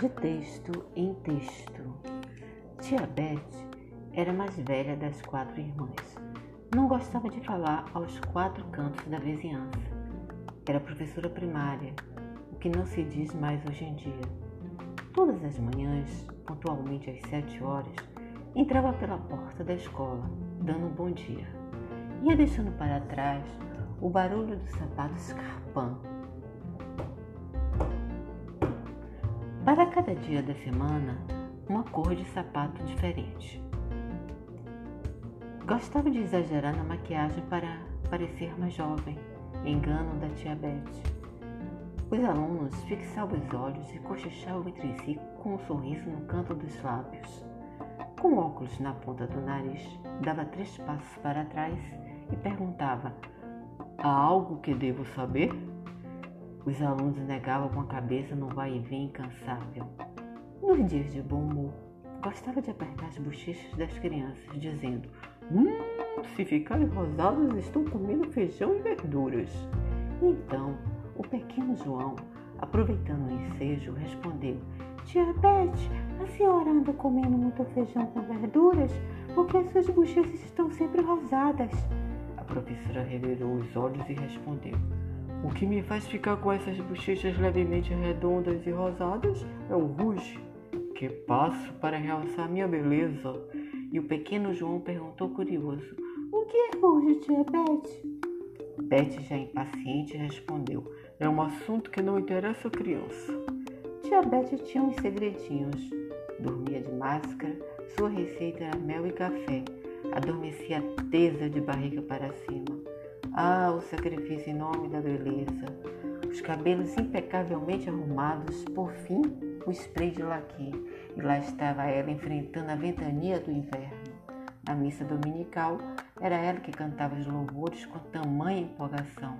de texto em texto. Tia Beth era a mais velha das quatro irmãs. Não gostava de falar aos quatro cantos da vizinhança. Era professora primária, o que não se diz mais hoje em dia. Todas as manhãs, pontualmente às sete horas, entrava pela porta da escola, dando um bom dia. Ia deixando para trás o barulho do sapato escarpando Para cada dia da semana, uma cor de sapato diferente. Gostava de exagerar na maquiagem para parecer mais jovem, engano da tia Beth. Os alunos fixavam os olhos e cochichavam entre si com um sorriso no canto dos lábios. Com óculos na ponta do nariz, dava três passos para trás e perguntava: Há algo que devo saber? Os alunos negavam com a cabeça no vai e vem incansável. Nos dias de bom humor, gostava de apertar as bochechas das crianças, dizendo: Hum, se ficarem rosados, estão comendo feijão e verduras. Então, o pequeno João, aproveitando o ensejo, respondeu: Tia Beth, a senhora anda comendo muito feijão com verduras porque as suas bochechas estão sempre rosadas. A professora revirou os olhos e respondeu: o que me faz ficar com essas bochechas levemente redondas e rosadas é o rouge, que passo para realçar minha beleza. E o pequeno João perguntou curioso: O que é rouge, tia Beth? Beth, já impaciente, respondeu: É um assunto que não interessa a criança. Tia Beth tinha uns segredinhos. Dormia de máscara, sua receita era mel e café. Adormecia tesa de barriga para cima. Ah, o sacrifício em nome da beleza. Os cabelos impecavelmente arrumados, por fim, o spray de laque. E lá estava ela enfrentando a ventania do inverno. Na missa dominical, era ela que cantava os louvores com tamanha empolgação,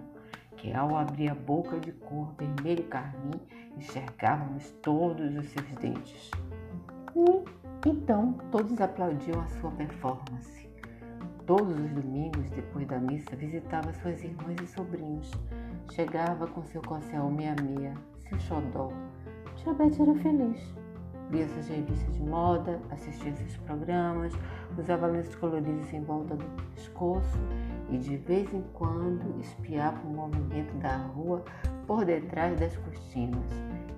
que ao abrir a boca de cor vermelho carmim, enxergávamos todos os seus dentes. E então todos aplaudiam a sua performance. Todos os domingos, depois da missa, visitava suas irmãs e sobrinhos. Chegava com seu cossel meia-meia, seu xodó. Tia Beth era feliz. Lia suas revistas de moda, assistia seus programas, usava lenços coloridos em volta do pescoço e de vez em quando espiava o movimento da rua por detrás das cortinas.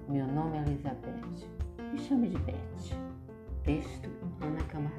Meu nome é Elizabeth. Me chame de Beth. Texto Ana Camargo.